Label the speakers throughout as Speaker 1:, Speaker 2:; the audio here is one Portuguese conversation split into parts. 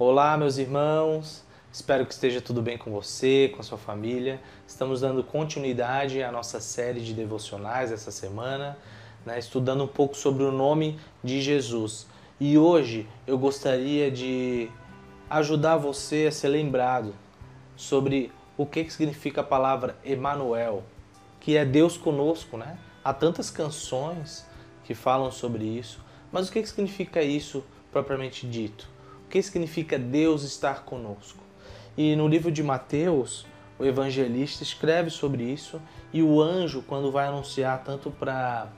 Speaker 1: Olá, meus irmãos. Espero que esteja tudo bem com você, com a sua família. Estamos dando continuidade à nossa série de devocionais essa semana, né, estudando um pouco sobre o nome de Jesus. E hoje eu gostaria de ajudar você a ser lembrado sobre o que, significa a palavra Emanuel, que é Deus conosco, né? Há tantas canções que falam sobre isso, mas o que significa isso propriamente dito? O que significa Deus estar conosco? E no livro de Mateus, o evangelista escreve sobre isso e o anjo, quando vai anunciar tanto para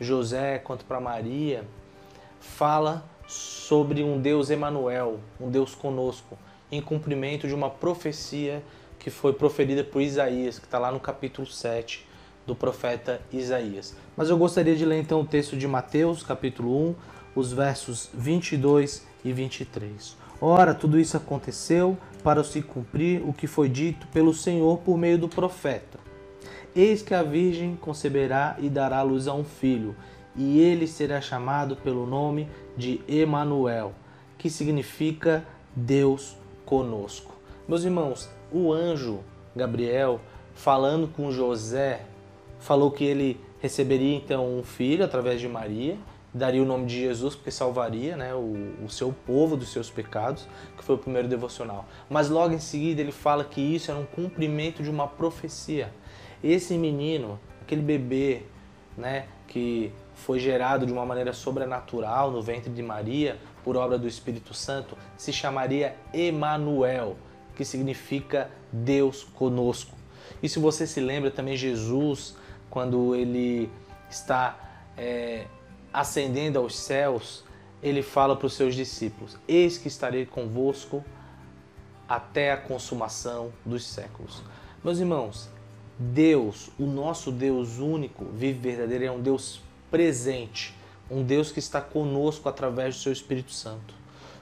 Speaker 1: José quanto para Maria, fala sobre um Deus Emanuel, um Deus conosco, em cumprimento de uma profecia que foi proferida por Isaías, que está lá no capítulo 7 do profeta Isaías. Mas eu gostaria de ler então o texto de Mateus, capítulo 1, os versos 22 e 23. Ora, tudo isso aconteceu para se cumprir o que foi dito pelo Senhor por meio do profeta. Eis que a virgem conceberá e dará luz a um filho, e ele será chamado pelo nome de Emanuel, que significa Deus conosco. Meus irmãos, o anjo Gabriel, falando com José, falou que ele receberia então um filho através de Maria, daria o nome de Jesus porque salvaria né, o, o, seu povo dos seus pecados, que foi o primeiro devocional. Mas logo em seguida ele fala que isso era um cumprimento de uma profecia. Esse menino, aquele bebê, né, que foi gerado de uma maneira sobrenatural no ventre de Maria por obra do Espírito Santo, se chamaria Emanuel, que significa Deus conosco. E se você se lembra também Jesus, quando ele está é, ascendendo aos céus, ele fala para os seus discípulos: Eis que estarei convosco até a consumação dos séculos. Meus irmãos, Deus, o nosso Deus único, vive verdadeiro, é um Deus presente, um Deus que está conosco através do seu Espírito Santo.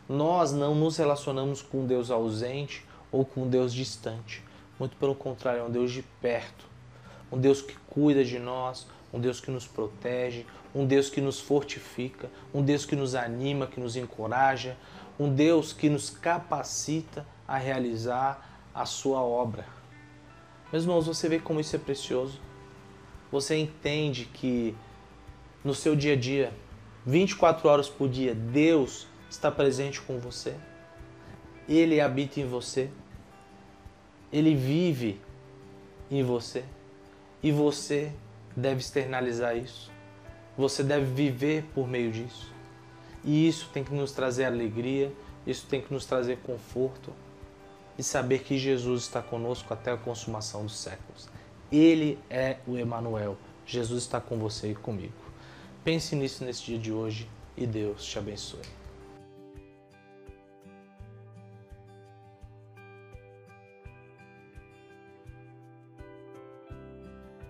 Speaker 1: Nós não nos relacionamos com Deus ausente ou com Deus distante. Muito pelo contrário, é um Deus de perto, um Deus que cuida de nós, um Deus que nos protege, um Deus que nos fortifica, um Deus que nos anima, que nos encoraja, um Deus que nos capacita a realizar a sua obra. Meus irmãos, você vê como isso é precioso? Você entende que no seu dia a dia, 24 horas por dia, Deus está presente com você? Ele habita em você? Ele vive em você? E você deve externalizar isso. Você deve viver por meio disso. E isso tem que nos trazer alegria, isso tem que nos trazer conforto e saber que Jesus está conosco até a consumação dos séculos. Ele é o Emanuel. Jesus está com você e comigo. Pense nisso nesse dia de hoje e Deus te abençoe.